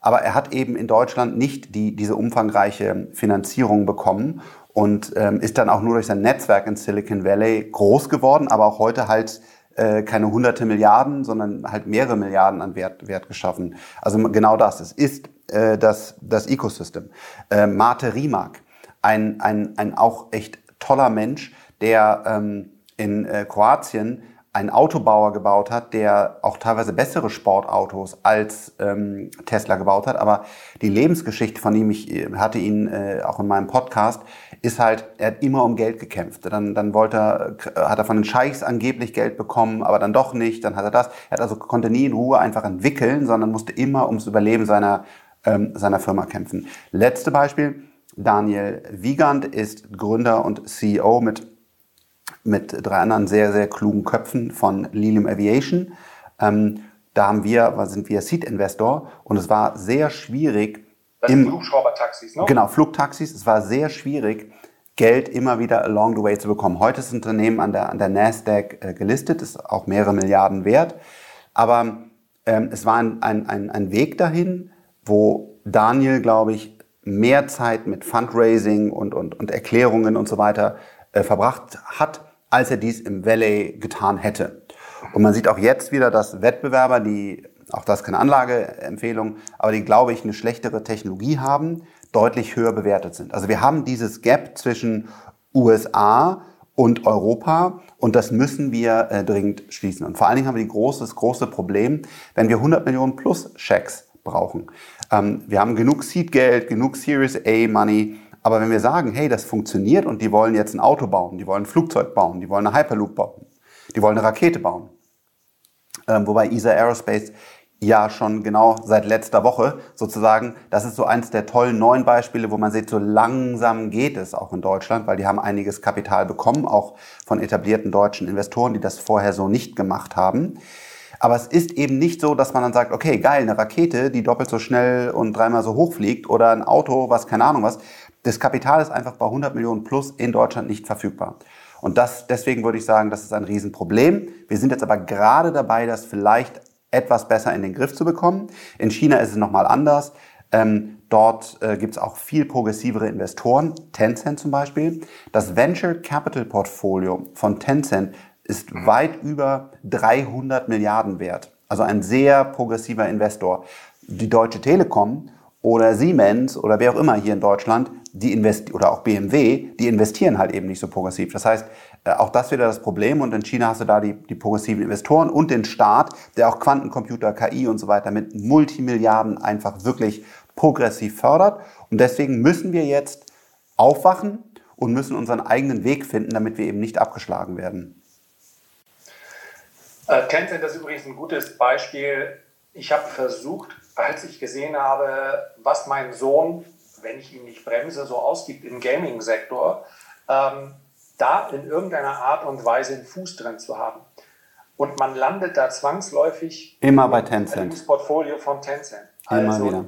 Aber er hat eben in Deutschland nicht die, diese umfangreiche Finanzierung bekommen und ähm, ist dann auch nur durch sein Netzwerk in Silicon Valley groß geworden, aber auch heute halt äh, keine hunderte Milliarden, sondern halt mehrere Milliarden an Wert, Wert geschaffen. Also genau das. Es ist äh, das, das Ecosystem. Äh, Mate Rimak, ein, ein, ein auch echt toller Mensch, der ähm, in äh, Kroatien einen Autobauer gebaut hat, der auch teilweise bessere Sportautos als ähm, Tesla gebaut hat. Aber die Lebensgeschichte von ihm, ich äh, hatte ihn äh, auch in meinem Podcast, ist halt, er hat immer um Geld gekämpft. Dann, dann wollte er, äh, hat er von den Scheichs angeblich Geld bekommen, aber dann doch nicht. Dann hat er das. Er hat also konnte nie in Ruhe einfach entwickeln, sondern musste immer ums Überleben seiner, ähm, seiner Firma kämpfen. Letzte Beispiel. Daniel Wiegand ist Gründer und CEO mit mit drei anderen sehr, sehr klugen Köpfen von Lilium Aviation. Ähm, da haben wir, sind wir Seed-Investor und es war sehr schwierig. Das sind Flugschrauber-Taxis, ne? Genau, Flugtaxis. Es war sehr schwierig, Geld immer wieder along the way zu bekommen. Heute ist das Unternehmen an der, an der Nasdaq äh, gelistet, ist auch mehrere Milliarden wert. Aber ähm, es war ein, ein, ein, ein Weg dahin, wo Daniel, glaube ich, mehr Zeit mit Fundraising und, und, und Erklärungen und so weiter äh, verbracht hat, als er dies im Valley getan hätte. Und man sieht auch jetzt wieder, dass Wettbewerber, die, auch das keine Anlageempfehlung, aber die, glaube ich, eine schlechtere Technologie haben, deutlich höher bewertet sind. Also wir haben dieses Gap zwischen USA und Europa und das müssen wir äh, dringend schließen. Und vor allen Dingen haben wir die große, das große Problem, wenn wir 100 Millionen plus Schecks brauchen. Ähm, wir haben genug Seedgeld, genug Series A Money, aber wenn wir sagen, hey, das funktioniert und die wollen jetzt ein Auto bauen, die wollen ein Flugzeug bauen, die wollen eine Hyperloop bauen, die wollen eine Rakete bauen, ähm, wobei ESA Aerospace ja schon genau seit letzter Woche sozusagen, das ist so eins der tollen neuen Beispiele, wo man sieht, so langsam geht es auch in Deutschland, weil die haben einiges Kapital bekommen, auch von etablierten deutschen Investoren, die das vorher so nicht gemacht haben. Aber es ist eben nicht so, dass man dann sagt, okay, geil, eine Rakete, die doppelt so schnell und dreimal so hoch fliegt oder ein Auto, was keine Ahnung was. Das Kapital ist einfach bei 100 Millionen plus in Deutschland nicht verfügbar. Und das, deswegen würde ich sagen, das ist ein Riesenproblem. Wir sind jetzt aber gerade dabei, das vielleicht etwas besser in den Griff zu bekommen. In China ist es nochmal anders. Ähm, dort äh, gibt es auch viel progressivere Investoren, Tencent zum Beispiel. Das Venture Capital Portfolio von Tencent ist mhm. weit über 300 Milliarden wert. Also ein sehr progressiver Investor. Die Deutsche Telekom oder Siemens oder wer auch immer hier in Deutschland, die invest oder auch BMW, die investieren halt eben nicht so progressiv. Das heißt, äh, auch das wieder das Problem und in China hast du da die, die progressiven Investoren und den Staat, der auch Quantencomputer, KI und so weiter mit Multimilliarden einfach wirklich progressiv fördert. Und deswegen müssen wir jetzt aufwachen und müssen unseren eigenen Weg finden, damit wir eben nicht abgeschlagen werden. Äh, Tencent ist übrigens ein gutes Beispiel. Ich habe versucht, als ich gesehen habe, was mein Sohn, wenn ich ihn nicht bremse, so ausgibt im Gaming-Sektor, ähm, da in irgendeiner Art und Weise einen Fuß drin zu haben. Und man landet da zwangsläufig immer bei Tencent. Im Portfolio von Tencent. Immer also, wieder.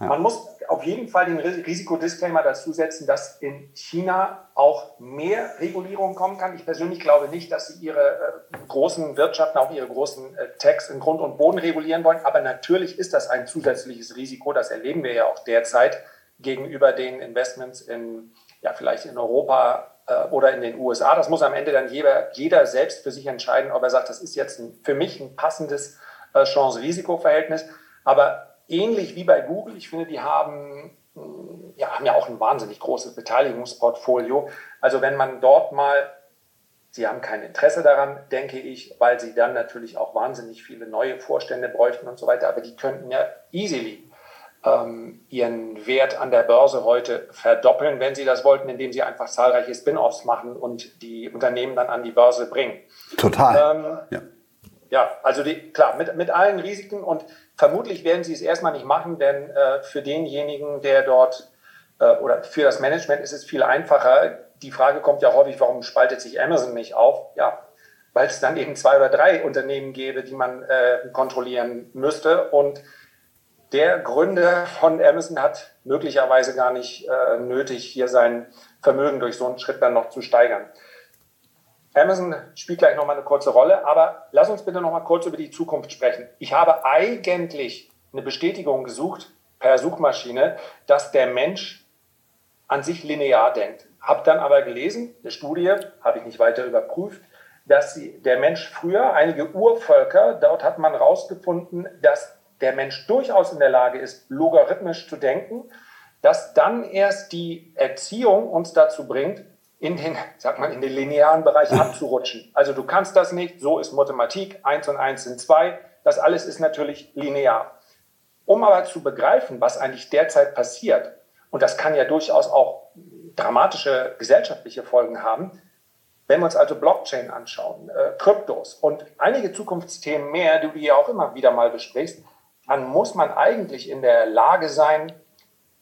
Ja. Man muss auf jeden Fall den Risikodisclaimer dazu setzen, dass in China auch mehr Regulierung kommen kann. Ich persönlich glaube nicht, dass sie ihre äh, großen Wirtschaften, auch ihre großen äh, Techs in Grund und Boden regulieren wollen. Aber natürlich ist das ein zusätzliches Risiko. Das erleben wir ja auch derzeit gegenüber den Investments in, ja, vielleicht in Europa äh, oder in den USA. Das muss am Ende dann jeder, jeder selbst für sich entscheiden, ob er sagt, das ist jetzt ein, für mich ein passendes äh, Chance-Risiko-Verhältnis. Aber ähnlich wie bei Google, ich finde, die haben, ja, haben ja auch ein wahnsinnig großes Beteiligungsportfolio. Also wenn man dort mal Sie haben kein Interesse daran, denke ich, weil sie dann natürlich auch wahnsinnig viele neue Vorstände bräuchten und so weiter. Aber die könnten ja easily ähm, ihren Wert an der Börse heute verdoppeln, wenn sie das wollten, indem sie einfach zahlreiche Spin-offs machen und die Unternehmen dann an die Börse bringen. Total. Ähm, ja. ja. also die, klar, mit, mit allen Risiken und vermutlich werden sie es erstmal nicht machen, denn äh, für denjenigen, der dort äh, oder für das Management ist es viel einfacher. Die Frage kommt ja häufig, warum spaltet sich Amazon nicht auf? Ja, weil es dann eben zwei oder drei Unternehmen gäbe, die man äh, kontrollieren müsste und der Gründer von Amazon hat möglicherweise gar nicht äh, nötig, hier sein Vermögen durch so einen Schritt dann noch zu steigern. Amazon spielt gleich nochmal eine kurze Rolle, aber lass uns bitte nochmal kurz über die Zukunft sprechen. Ich habe eigentlich eine Bestätigung gesucht per Suchmaschine, dass der Mensch an sich linear denkt. Habe dann aber gelesen, eine Studie, habe ich nicht weiter überprüft, dass sie, der Mensch früher, einige Urvölker, dort hat man herausgefunden, dass der Mensch durchaus in der Lage ist, logarithmisch zu denken, dass dann erst die Erziehung uns dazu bringt, in den, sag mal, in den linearen Bereich abzurutschen. Also du kannst das nicht, so ist Mathematik, eins und eins sind zwei, das alles ist natürlich linear. Um aber zu begreifen, was eigentlich derzeit passiert, und das kann ja durchaus auch dramatische gesellschaftliche Folgen haben, wenn wir uns also Blockchain anschauen, äh, Kryptos und einige Zukunftsthemen mehr, die du ja auch immer wieder mal besprichst, dann muss man eigentlich in der Lage sein,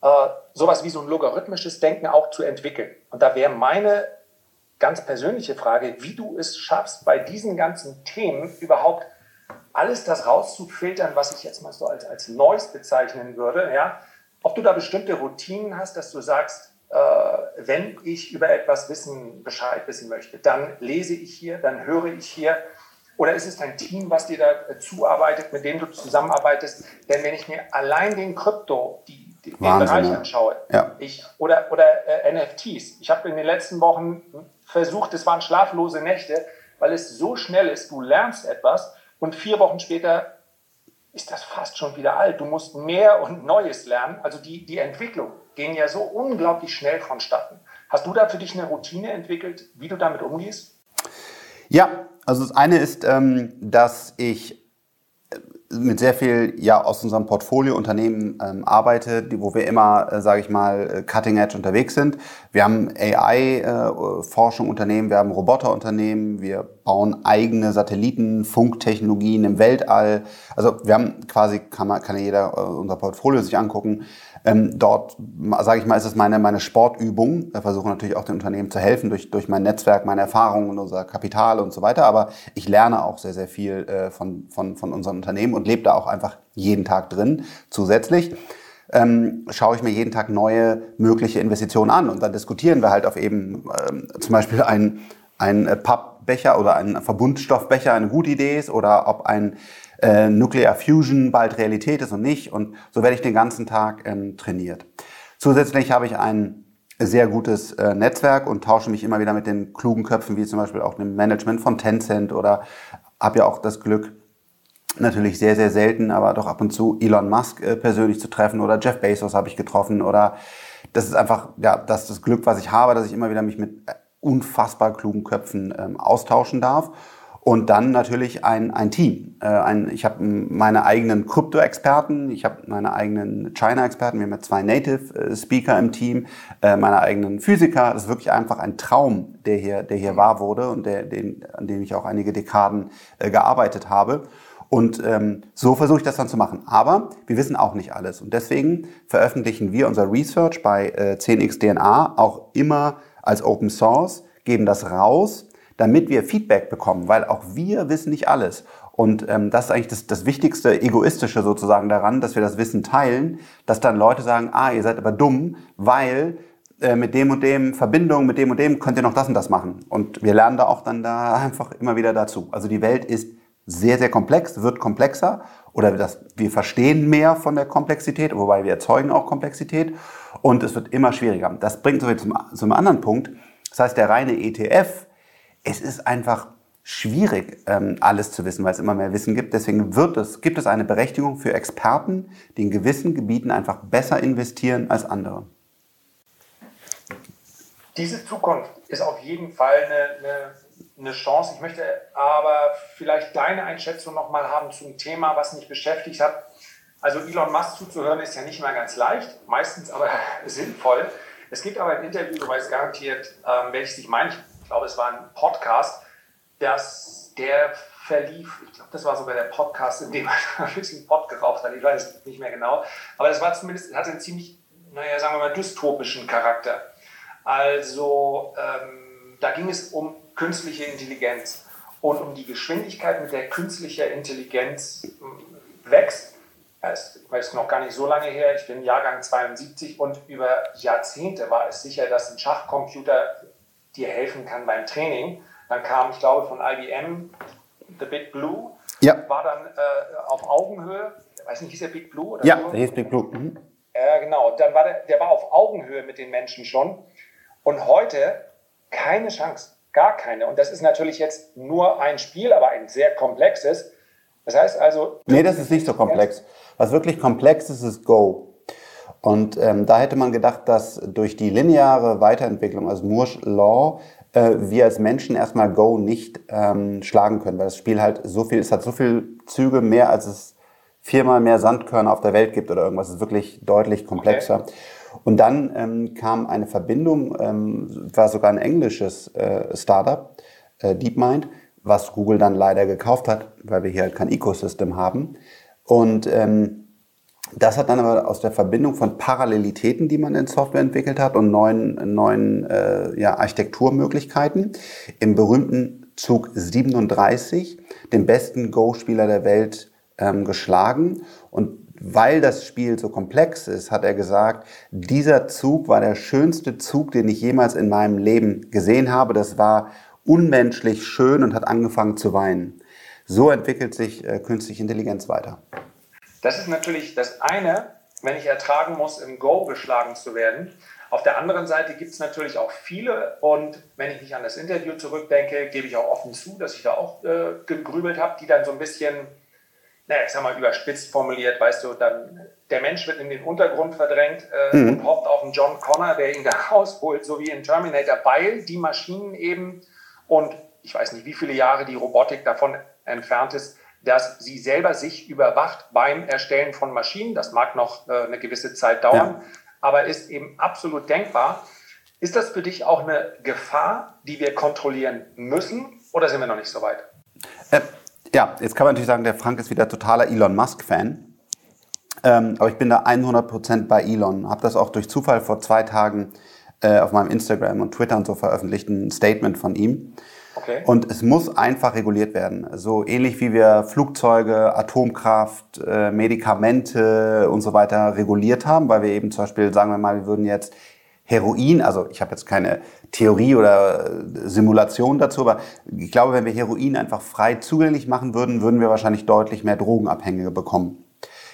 äh, sowas wie so ein logarithmisches Denken auch zu entwickeln. Und da wäre meine ganz persönliche Frage, wie du es schaffst, bei diesen ganzen Themen überhaupt alles das rauszufiltern, was ich jetzt mal so als, als Neues bezeichnen würde. Ja? Ob du da bestimmte Routinen hast, dass du sagst, äh, wenn ich über etwas wissen, Bescheid wissen möchte, dann lese ich hier, dann höre ich hier, oder ist es dein Team, was dir da zuarbeitet, mit dem du zusammenarbeitest? Denn wenn ich mir allein den Krypto, die, den Bereich anschaue, ja. ich, oder, oder äh, NFTs, ich habe in den letzten Wochen versucht, es waren schlaflose Nächte, weil es so schnell ist, du lernst etwas und vier Wochen später ist das fast schon wieder alt. Du musst mehr und Neues lernen. Also die, die Entwicklung gehen ja so unglaublich schnell vonstatten. Hast du da für dich eine Routine entwickelt, wie du damit umgehst? Ja, also das eine ist, ähm, dass ich mit sehr viel ja aus unserem Portfolio Unternehmen ähm, arbeite, die, wo wir immer, äh, sage ich mal, äh, cutting edge unterwegs sind. Wir haben AI-Forschung äh, Unternehmen, wir haben Roboterunternehmen, wir bauen eigene Satellitenfunktechnologien im Weltall. Also wir haben quasi kann man kann jeder äh, unser Portfolio sich angucken. Ähm, dort, sage ich mal, ist es meine, meine Sportübung. Wir versuchen natürlich auch den Unternehmen zu helfen durch, durch mein Netzwerk, meine Erfahrungen und unser Kapital und so weiter. Aber ich lerne auch sehr, sehr viel äh, von, von, von unseren Unternehmen und lebe da auch einfach jeden Tag drin zusätzlich. Ähm, schaue ich mir jeden Tag neue mögliche Investitionen an und dann diskutieren wir halt auf eben ähm, zum Beispiel ein, ein Pappbecher oder ein Verbundstoffbecher eine gute Idee ist oder ob ein äh, Nuclear Fusion bald Realität ist und nicht. Und so werde ich den ganzen Tag ähm, trainiert. Zusätzlich habe ich ein sehr gutes äh, Netzwerk und tausche mich immer wieder mit den klugen Köpfen, wie zum Beispiel auch dem Management von Tencent oder habe ja auch das Glück, natürlich sehr, sehr selten, aber doch ab und zu Elon Musk äh, persönlich zu treffen oder Jeff Bezos habe ich getroffen oder das ist einfach, ja, das ist das Glück, was ich habe, dass ich immer wieder mich mit unfassbar klugen Köpfen ähm, austauschen darf. Und dann natürlich ein, ein Team. Äh, ein, ich habe meine eigenen Krypto-Experten, ich habe meine eigenen China-Experten, wir haben ja zwei Native-Speaker im Team, äh, meine eigenen Physiker. Das ist wirklich einfach ein Traum, der hier, der hier wahr wurde und der, den, an dem ich auch einige Dekaden äh, gearbeitet habe. Und ähm, so versuche ich das dann zu machen. Aber wir wissen auch nicht alles. Und deswegen veröffentlichen wir unser Research bei äh, 10xDNA auch immer als Open Source, geben das raus damit wir Feedback bekommen, weil auch wir wissen nicht alles. Und ähm, das ist eigentlich das, das Wichtigste, Egoistische sozusagen daran, dass wir das Wissen teilen, dass dann Leute sagen, ah, ihr seid aber dumm, weil äh, mit dem und dem Verbindung, mit dem und dem könnt ihr noch das und das machen. Und wir lernen da auch dann da einfach immer wieder dazu. Also die Welt ist sehr, sehr komplex, wird komplexer oder das, wir verstehen mehr von der Komplexität, wobei wir erzeugen auch Komplexität und es wird immer schwieriger. Das bringt uns zum, zum anderen Punkt. Das heißt, der reine ETF es ist einfach schwierig, ähm, alles zu wissen, weil es immer mehr Wissen gibt. Deswegen wird es, gibt es eine Berechtigung für Experten, die in gewissen Gebieten einfach besser investieren als andere. Diese Zukunft ist auf jeden Fall eine, eine, eine Chance. Ich möchte aber vielleicht deine Einschätzung nochmal haben zum Thema, was mich beschäftigt hat. Also Elon Musk zuzuhören ist ja nicht mal ganz leicht, meistens aber sinnvoll. Es gibt aber ein Interview, du weißt garantiert, ähm, welches ich meine. Ich glaube, es war ein Podcast, dass der verlief, ich glaube, das war sogar der Podcast, in dem er ein bisschen Pott geraucht hat, ich weiß es nicht mehr genau, aber das war zumindest, hatte einen ziemlich, naja, sagen wir mal, dystopischen Charakter. Also ähm, da ging es um künstliche Intelligenz und um die Geschwindigkeit, mit der künstliche Intelligenz äh, wächst. Das ist noch gar nicht so lange her, ich bin Jahrgang 72 und über Jahrzehnte war es sicher, dass ein Schachcomputer dir helfen kann beim Training. Dann kam, ich glaube, von IBM The Big Blue. Ja. War dann äh, auf Augenhöhe. Ich weiß nicht, hieß der Big Blue? Oder ja, so? der hieß Big Blue. Mhm. Ja, genau. Dann war der, der war auf Augenhöhe mit den Menschen schon. Und heute keine Chance. Gar keine. Und das ist natürlich jetzt nur ein Spiel, aber ein sehr komplexes. Das heißt also. Nee, das ist nicht so komplex. Was wirklich komplex ist, ist Go. Und ähm, da hätte man gedacht, dass durch die lineare Weiterentwicklung, also Moore's Law, äh, wir als Menschen erstmal Go nicht ähm, schlagen können, weil das Spiel halt so viel, es hat so viele Züge mehr, als es viermal mehr Sandkörner auf der Welt gibt oder irgendwas. Es ist wirklich deutlich komplexer. Okay. Und dann ähm, kam eine Verbindung, ähm, war sogar ein englisches äh, Startup, äh, DeepMind, was Google dann leider gekauft hat, weil wir hier halt kein Ecosystem haben. Und ähm, das hat dann aber aus der Verbindung von Parallelitäten, die man in Software entwickelt hat und neuen, neuen äh, ja, Architekturmöglichkeiten im berühmten Zug 37 den besten Go-Spieler der Welt ähm, geschlagen. Und weil das Spiel so komplex ist, hat er gesagt, dieser Zug war der schönste Zug, den ich jemals in meinem Leben gesehen habe. Das war unmenschlich schön und hat angefangen zu weinen. So entwickelt sich äh, künstliche Intelligenz weiter. Das ist natürlich das eine, wenn ich ertragen muss, im Go geschlagen zu werden. Auf der anderen Seite gibt es natürlich auch viele und wenn ich mich an das Interview zurückdenke, gebe ich auch offen zu, dass ich da auch äh, gegrübelt habe, die dann so ein bisschen, naja, ich sag mal überspitzt formuliert, weißt du, dann der Mensch wird in den Untergrund verdrängt äh, mhm. und hofft auf einen John Connor, der ihn da rausholt, so wie in Terminator, weil die Maschinen eben und ich weiß nicht, wie viele Jahre die Robotik davon entfernt ist, dass sie selber sich überwacht beim Erstellen von Maschinen. Das mag noch äh, eine gewisse Zeit dauern, ja. aber ist eben absolut denkbar. Ist das für dich auch eine Gefahr, die wir kontrollieren müssen oder sind wir noch nicht so weit? Äh, ja, jetzt kann man natürlich sagen, der Frank ist wieder totaler Elon Musk-Fan. Ähm, aber ich bin da 100% bei Elon. Habe das auch durch Zufall vor zwei Tagen äh, auf meinem Instagram und Twitter und so veröffentlicht, ein Statement von ihm. Okay. Und es muss einfach reguliert werden. So ähnlich wie wir Flugzeuge, Atomkraft, äh, Medikamente und so weiter reguliert haben, weil wir eben zum Beispiel, sagen wir mal, wir würden jetzt Heroin, also ich habe jetzt keine Theorie oder äh, Simulation dazu, aber ich glaube, wenn wir Heroin einfach frei zugänglich machen würden, würden wir wahrscheinlich deutlich mehr Drogenabhängige bekommen.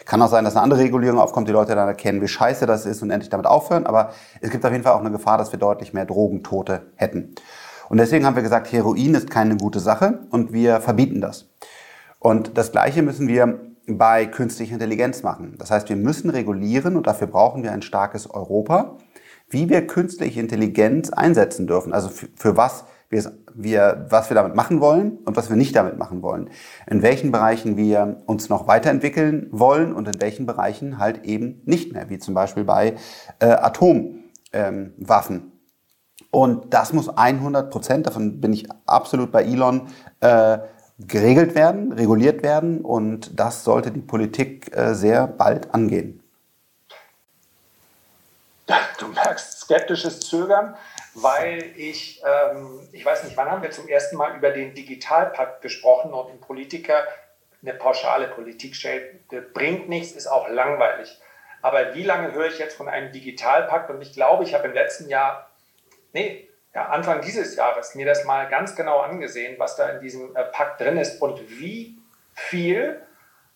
Kann auch sein, dass eine andere Regulierung aufkommt, die Leute dann erkennen, wie scheiße das ist und endlich damit aufhören, aber es gibt auf jeden Fall auch eine Gefahr, dass wir deutlich mehr Drogentote hätten. Und deswegen haben wir gesagt, Heroin ist keine gute Sache und wir verbieten das. Und das Gleiche müssen wir bei künstlicher Intelligenz machen. Das heißt, wir müssen regulieren und dafür brauchen wir ein starkes Europa, wie wir künstliche Intelligenz einsetzen dürfen. Also für, für was wir, wir, was wir damit machen wollen und was wir nicht damit machen wollen. In welchen Bereichen wir uns noch weiterentwickeln wollen und in welchen Bereichen halt eben nicht mehr, wie zum Beispiel bei äh, Atomwaffen. Ähm, und das muss 100 Prozent, davon bin ich absolut bei Elon, äh, geregelt werden, reguliert werden. Und das sollte die Politik äh, sehr bald angehen. Du merkst skeptisches Zögern, weil ich, ähm, ich weiß nicht, wann haben wir zum ersten Mal über den Digitalpakt gesprochen und ein Politiker eine pauschale Politik stellt, bringt nichts, ist auch langweilig. Aber wie lange höre ich jetzt von einem Digitalpakt? Und ich glaube, ich habe im letzten Jahr nee, ja, Anfang dieses Jahres mir das mal ganz genau angesehen, was da in diesem äh, Pakt drin ist und wie viel,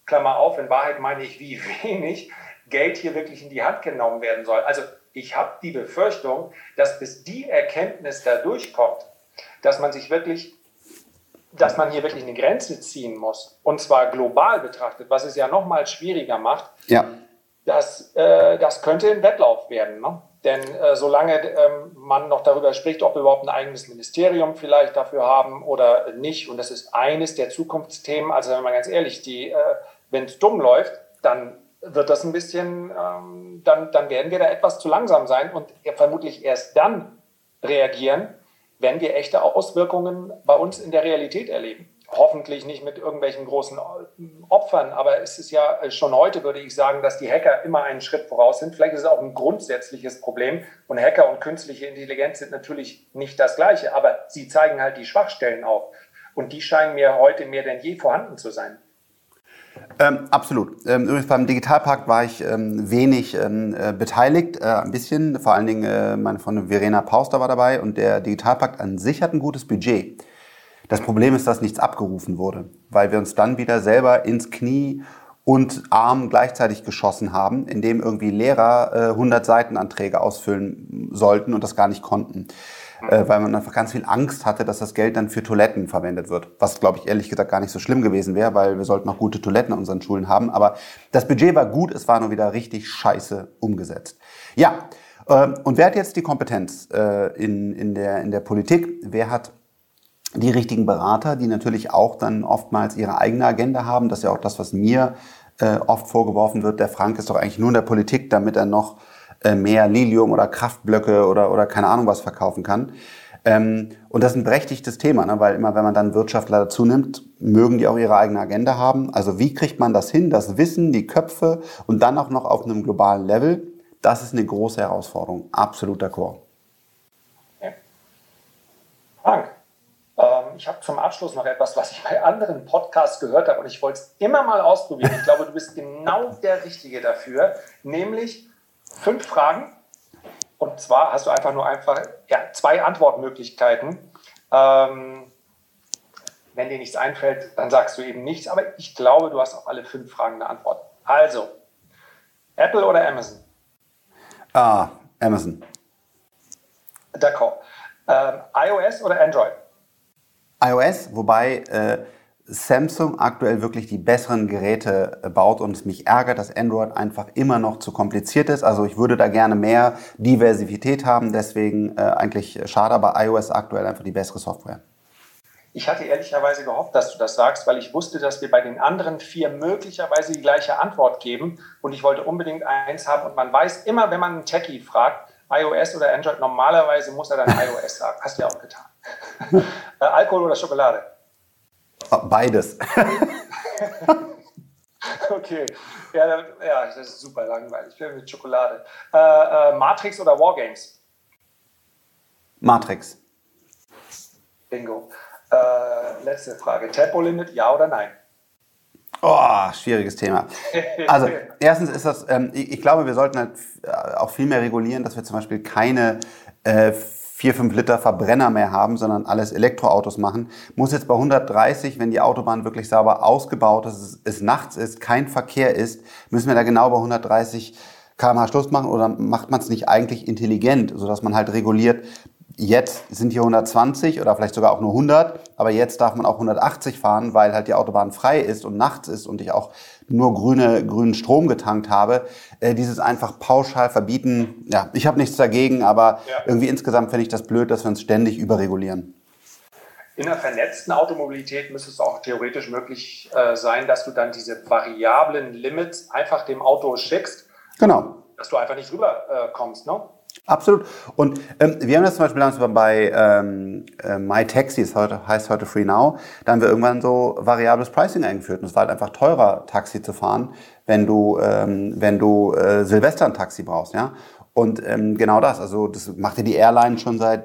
Klammer auf, in Wahrheit meine ich, wie wenig Geld hier wirklich in die Hand genommen werden soll. Also ich habe die Befürchtung, dass bis die Erkenntnis da durchkommt, dass man sich wirklich dass man hier wirklich eine Grenze ziehen muss, und zwar global betrachtet, was es ja noch mal schwieriger macht, ja. das, äh, das könnte ein Wettlauf werden. Ne? Denn äh, solange ähm, man noch darüber spricht, ob wir überhaupt ein eigenes Ministerium vielleicht dafür haben oder nicht, und das ist eines der Zukunftsthemen, also wenn man ganz ehrlich, äh, wenn es dumm läuft, dann wird das ein bisschen, ähm, dann, dann werden wir da etwas zu langsam sein und vermutlich erst dann reagieren, wenn wir echte Auswirkungen bei uns in der Realität erleben. Hoffentlich nicht mit irgendwelchen großen Opfern, aber es ist ja schon heute, würde ich sagen, dass die Hacker immer einen Schritt voraus sind. Vielleicht ist es auch ein grundsätzliches Problem und Hacker und künstliche Intelligenz sind natürlich nicht das Gleiche, aber sie zeigen halt die Schwachstellen auf und die scheinen mir heute mehr denn je vorhanden zu sein. Ähm, absolut. Ähm, übrigens beim Digitalpakt war ich ähm, wenig ähm, äh, beteiligt, äh, ein bisschen. Vor allen Dingen äh, meine Freundin Verena Pauster war dabei und der Digitalpakt an sich hat ein gutes Budget. Das Problem ist, dass nichts abgerufen wurde, weil wir uns dann wieder selber ins Knie und Arm gleichzeitig geschossen haben, indem irgendwie Lehrer äh, 100 Seitenanträge ausfüllen sollten und das gar nicht konnten äh, weil man einfach ganz viel Angst hatte, dass das Geld dann für Toiletten verwendet wird. Was, glaube ich, ehrlich gesagt gar nicht so schlimm gewesen wäre, weil wir sollten auch gute Toiletten in unseren Schulen haben. Aber das Budget war gut, es war nur wieder richtig scheiße umgesetzt. Ja, äh, und wer hat jetzt die Kompetenz äh, in, in, der, in der Politik? Wer hat die richtigen Berater, die natürlich auch dann oftmals ihre eigene Agenda haben? Das ist ja auch das, was mir äh, oft vorgeworfen wird. Der Frank ist doch eigentlich nur in der Politik, damit er noch äh, mehr Lilium oder Kraftblöcke oder, oder keine Ahnung was verkaufen kann. Ähm, und das ist ein berechtigtes Thema, ne? weil immer wenn man dann Wirtschaftler dazu nimmt, mögen die auch ihre eigene Agenda haben. Also wie kriegt man das hin, das Wissen, die Köpfe und dann auch noch auf einem globalen Level? Das ist eine große Herausforderung. Absolut d'accord. Ja. Frank, ich habe zum Abschluss noch etwas, was ich bei anderen Podcasts gehört habe und ich wollte es immer mal ausprobieren. Ich glaube, du bist genau der Richtige dafür, nämlich fünf Fragen. Und zwar hast du einfach nur einfach ja, zwei Antwortmöglichkeiten. Ähm, wenn dir nichts einfällt, dann sagst du eben nichts. Aber ich glaube, du hast auf alle fünf Fragen eine Antwort. Also, Apple oder Amazon? Ah, Amazon. D'accord. Ähm, iOS oder Android? iOS, wobei äh, Samsung aktuell wirklich die besseren Geräte äh, baut und es mich ärgert, dass Android einfach immer noch zu kompliziert ist. Also ich würde da gerne mehr Diversität haben, deswegen äh, eigentlich schade, aber iOS aktuell einfach die bessere Software. Ich hatte ehrlicherweise gehofft, dass du das sagst, weil ich wusste, dass wir bei den anderen vier möglicherweise die gleiche Antwort geben und ich wollte unbedingt eins haben und man weiß immer, wenn man einen Techie fragt, iOS oder Android, normalerweise muss er dann iOS sagen. Hast du ja auch getan. äh, Alkohol oder Schokolade? Beides. okay. Ja, ja, das ist super langweilig. Ich bin mit Schokolade. Äh, äh, Matrix oder Wargames? Matrix. Bingo. Äh, letzte Frage. Tempolimit, ja oder nein? Oh, schwieriges Thema. Also, erstens ist das, ähm, ich, ich, glaube, wir sollten halt äh, auch viel mehr regulieren, dass wir zum Beispiel keine äh, 4, 5 Liter Verbrenner mehr haben, sondern alles Elektroautos machen, muss jetzt bei 130, wenn die Autobahn wirklich sauber ausgebaut ist, es, es nachts ist, kein Verkehr ist, müssen wir da genau bei 130 km/h Schluss machen oder macht man es nicht eigentlich intelligent, sodass man halt reguliert, Jetzt sind hier 120 oder vielleicht sogar auch nur 100, aber jetzt darf man auch 180 fahren, weil halt die Autobahn frei ist und nachts ist und ich auch nur grüne, grünen Strom getankt habe. Äh, dieses einfach pauschal verbieten, ja, ich habe nichts dagegen, aber ja. irgendwie insgesamt finde ich das blöd, dass wir uns ständig überregulieren. In einer vernetzten Automobilität müsste es auch theoretisch möglich äh, sein, dass du dann diese variablen Limits einfach dem Auto schickst. Genau. Dass du einfach nicht rüber äh, kommst, ne? Absolut. Und ähm, wir haben das zum Beispiel bei ähm, äh, MyTaxi, das heute, heißt heute Free Now, da haben wir irgendwann so variables Pricing eingeführt. Und es war halt einfach teurer, Taxi zu fahren, wenn du, ähm, wenn du äh, Silvester ein Taxi brauchst. Ja? Und ähm, genau das, also das macht ja die Airline schon seit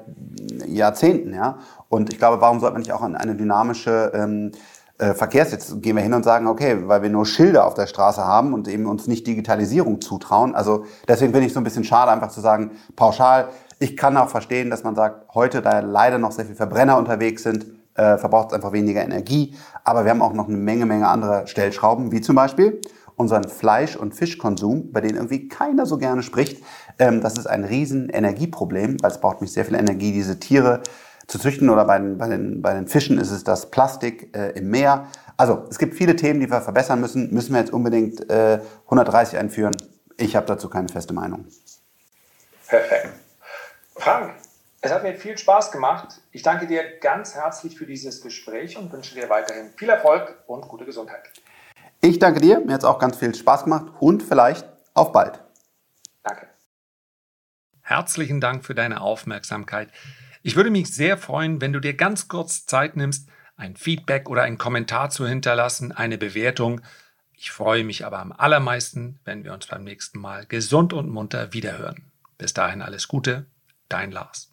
Jahrzehnten. Ja? Und ich glaube, warum sollte man nicht auch eine dynamische ähm, äh, Verkehrs. Jetzt gehen wir hin und sagen, okay, weil wir nur Schilder auf der Straße haben und eben uns nicht Digitalisierung zutrauen. Also deswegen finde ich so ein bisschen schade, einfach zu sagen, pauschal. Ich kann auch verstehen, dass man sagt, heute, da leider noch sehr viele Verbrenner unterwegs sind, äh, verbraucht es einfach weniger Energie. Aber wir haben auch noch eine Menge, Menge andere Stellschrauben, wie zum Beispiel unseren Fleisch- und Fischkonsum, bei denen irgendwie keiner so gerne spricht. Ähm, das ist ein riesen Energieproblem, weil es braucht mich sehr viel Energie, diese Tiere zu züchten oder bei den, bei den, bei den Fischen ist es das Plastik äh, im Meer. Also es gibt viele Themen, die wir verbessern müssen. Müssen wir jetzt unbedingt äh, 130 einführen? Ich habe dazu keine feste Meinung. Perfekt. Frank, es hat mir viel Spaß gemacht. Ich danke dir ganz herzlich für dieses Gespräch und wünsche dir weiterhin viel Erfolg und gute Gesundheit. Ich danke dir. Mir hat es auch ganz viel Spaß gemacht und vielleicht auf bald. Danke. Herzlichen Dank für deine Aufmerksamkeit. Ich würde mich sehr freuen, wenn du dir ganz kurz Zeit nimmst, ein Feedback oder einen Kommentar zu hinterlassen, eine Bewertung. Ich freue mich aber am allermeisten, wenn wir uns beim nächsten Mal gesund und munter wiederhören. Bis dahin alles Gute, dein Lars.